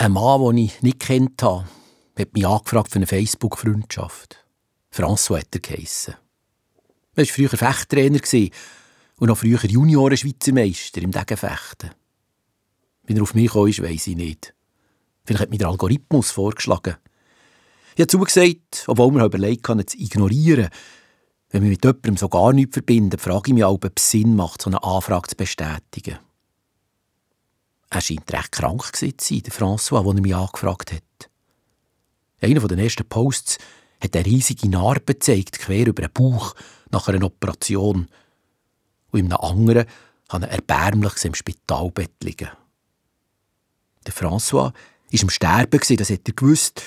Ein Mann, den ich nicht kennt habe, hat mich angefragt für eine Facebook-Freundschaft. François hat er geheissen. Er war früher Fechttrainer und noch früher Junioren-Schweizer im Degenfechten. Wie er auf mich kam, weiss ich nicht. Vielleicht hat mir der Algorithmus vorgeschlagen. Ich habe zugesagt, obwohl mir überlegt habe, zu ignorieren. Wenn wir mit jemandem so gar nichts verbinden, frage ich mich auch, ob es Sinn macht, so eine Anfrage zu bestätigen. Er scheint recht krank zu sein, der François, als er mich angefragt hat. Einer der ersten Posts hat eine riesige Narbe gezeigt, quer über den Bauch, nach einer Operation. Und in einem anderen hat er erbärmlich im Spitalbett liegen. Der François war am Sterben, das hat er gewusst.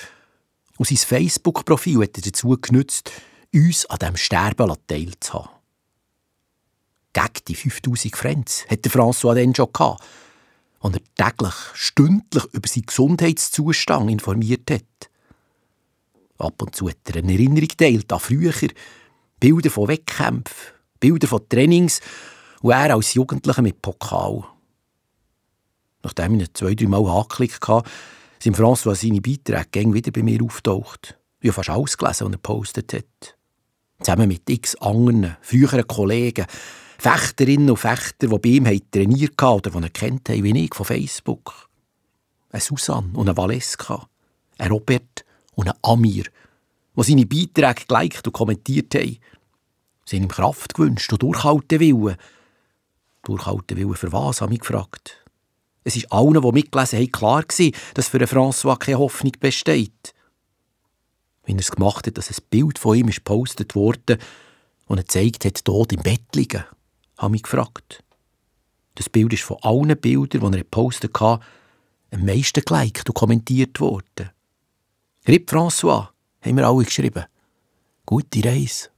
Und sein Facebook-Profil hat er dazu genutzt, uns an diesem Sterben teilzuhaben. Gegen die 5000 Francs hat der François dann schon gehabt und er täglich, stündlich über seinen Gesundheitszustand informiert hat. Ab und zu hat er eine Erinnerung geteilt an früher, Bilder von Wettkämpfen, Bilder von Trainings und er als Jugendlicher mit Pokal. Nachdem ich ihn zwei, drei Mal angeklickt hatte, sind François seine Beiträge wieder bei mir auftaucht. Ich habe fast alles gelesen, was er gepostet hat. Zusammen mit x anderen, früheren Kollegen, Fechterinnen und Fechter, die bei ihm trainiert haben oder die er kennt haben, wie ich, von Facebook. Eine Susanne und eine Valeska, ein Robert und ein Amir, die seine Beiträge geliked und kommentiert haben. Sie haben ihm Kraft gewünscht und durchhalten wollen. Durchhalten wollen für was, habe ich gefragt. Es ist allen, die mitgelesen haben, klar gewesen, dass für François keine Hoffnung besteht. Wenn er es gemacht hat, dass ein Bild von ihm gepostet wurde und er zeigt hat, tot im Bett liegen habe mich gefragt. Das Bild ist von allen Bildern, die er gepostet hat, am meisten geliked und kommentiert worden. Rip François, haben wir alle geschrieben. Gute Reise.